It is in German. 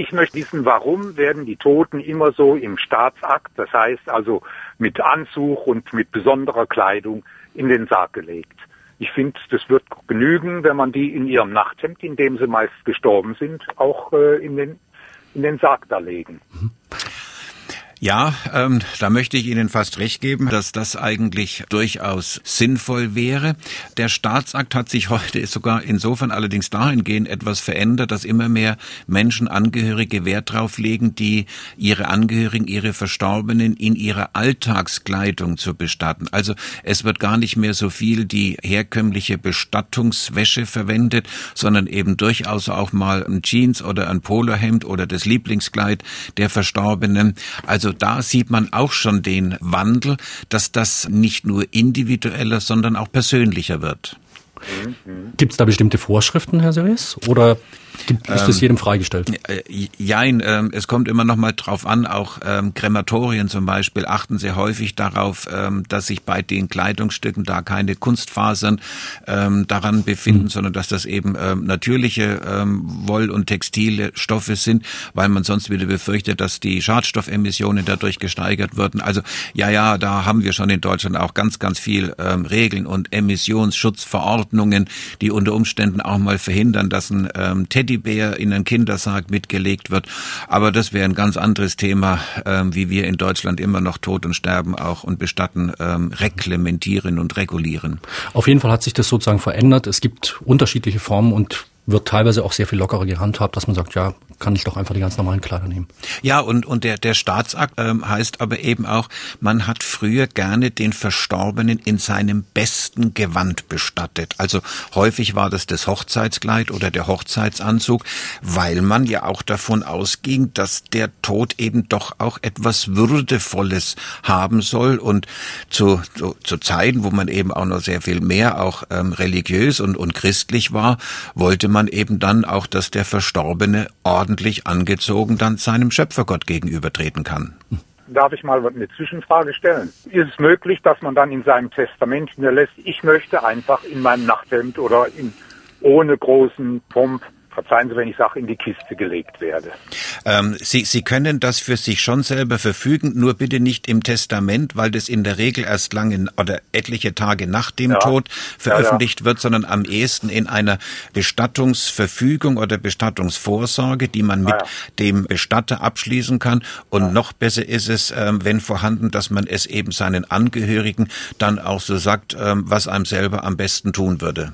ich möchte wissen, warum werden die Toten immer so im Staatsakt, das heißt also mit Anzug und mit besonderer Kleidung in den Sarg gelegt. Ich finde, das wird genügen, wenn man die in ihrem Nachthemd, in dem sie meist gestorben sind, auch äh, in den in den Sarg da legen. Mhm. Ja, ähm, da möchte ich Ihnen fast recht geben, dass das eigentlich durchaus sinnvoll wäre. Der Staatsakt hat sich heute sogar insofern allerdings dahingehend etwas verändert, dass immer mehr Menschen Angehörige Wert drauf legen, die ihre Angehörigen, ihre Verstorbenen in ihrer Alltagskleidung zu bestatten. Also es wird gar nicht mehr so viel die herkömmliche Bestattungswäsche verwendet, sondern eben durchaus auch mal ein Jeans oder ein Polohemd oder das Lieblingskleid der Verstorbenen. Also also da sieht man auch schon den Wandel, dass das nicht nur individueller, sondern auch persönlicher wird. Gibt es da bestimmte Vorschriften, Herr Series? Oder ist das ähm, jedem freigestellt? Äh, jein, ähm, es kommt immer noch mal drauf an, auch ähm, Krematorien zum Beispiel achten sehr häufig darauf, ähm, dass sich bei den Kleidungsstücken da keine Kunstfasern ähm, daran befinden, mhm. sondern dass das eben ähm, natürliche ähm, Woll- und textile Stoffe sind, weil man sonst wieder befürchtet, dass die Schadstoffemissionen dadurch gesteigert würden. Also ja, ja, da haben wir schon in Deutschland auch ganz, ganz viel ähm, Regeln und Emissionsschutzverordnungen, die unter Umständen auch mal verhindern, dass ein ähm, Teddybär in einen Kindersarg mitgelegt wird. Aber das wäre ein ganz anderes Thema, ähm, wie wir in Deutschland immer noch Tod und Sterben auch und Bestatten ähm, reglementieren und regulieren. Auf jeden Fall hat sich das sozusagen verändert. Es gibt unterschiedliche Formen und wird teilweise auch sehr viel lockerer gehandhabt, dass man sagt, ja, kann ich doch einfach die ganz normalen Kleider nehmen. Ja, und, und der, der Staatsakt ähm, heißt aber eben auch, man hat früher gerne den Verstorbenen in seinem besten Gewand bestattet. Also häufig war das das Hochzeitskleid oder der Hochzeitsanzug, weil man ja auch davon ausging, dass der Tod eben doch auch etwas Würdevolles haben soll. Und zu, zu, zu Zeiten, wo man eben auch noch sehr viel mehr auch ähm, religiös und, und christlich war, wollte man eben dann auch, dass der Verstorbene ordentlich angezogen dann seinem Schöpfergott gegenübertreten kann. Darf ich mal eine Zwischenfrage stellen? Ist es möglich, dass man dann in seinem Testament hinterlässt, ich möchte einfach in meinem Nachthemd oder in, ohne großen Pomp verzeihen Sie, wenn ich sage, in die Kiste gelegt werde. Ähm, Sie, Sie können das für sich schon selber verfügen, nur bitte nicht im Testament, weil das in der Regel erst lange oder etliche Tage nach dem ja. Tod veröffentlicht ja, ja. wird, sondern am ehesten in einer Bestattungsverfügung oder Bestattungsvorsorge, die man mit dem Bestatter abschließen kann. Und noch besser ist es, ähm, wenn vorhanden, dass man es eben seinen Angehörigen dann auch so sagt, ähm, was einem selber am besten tun würde.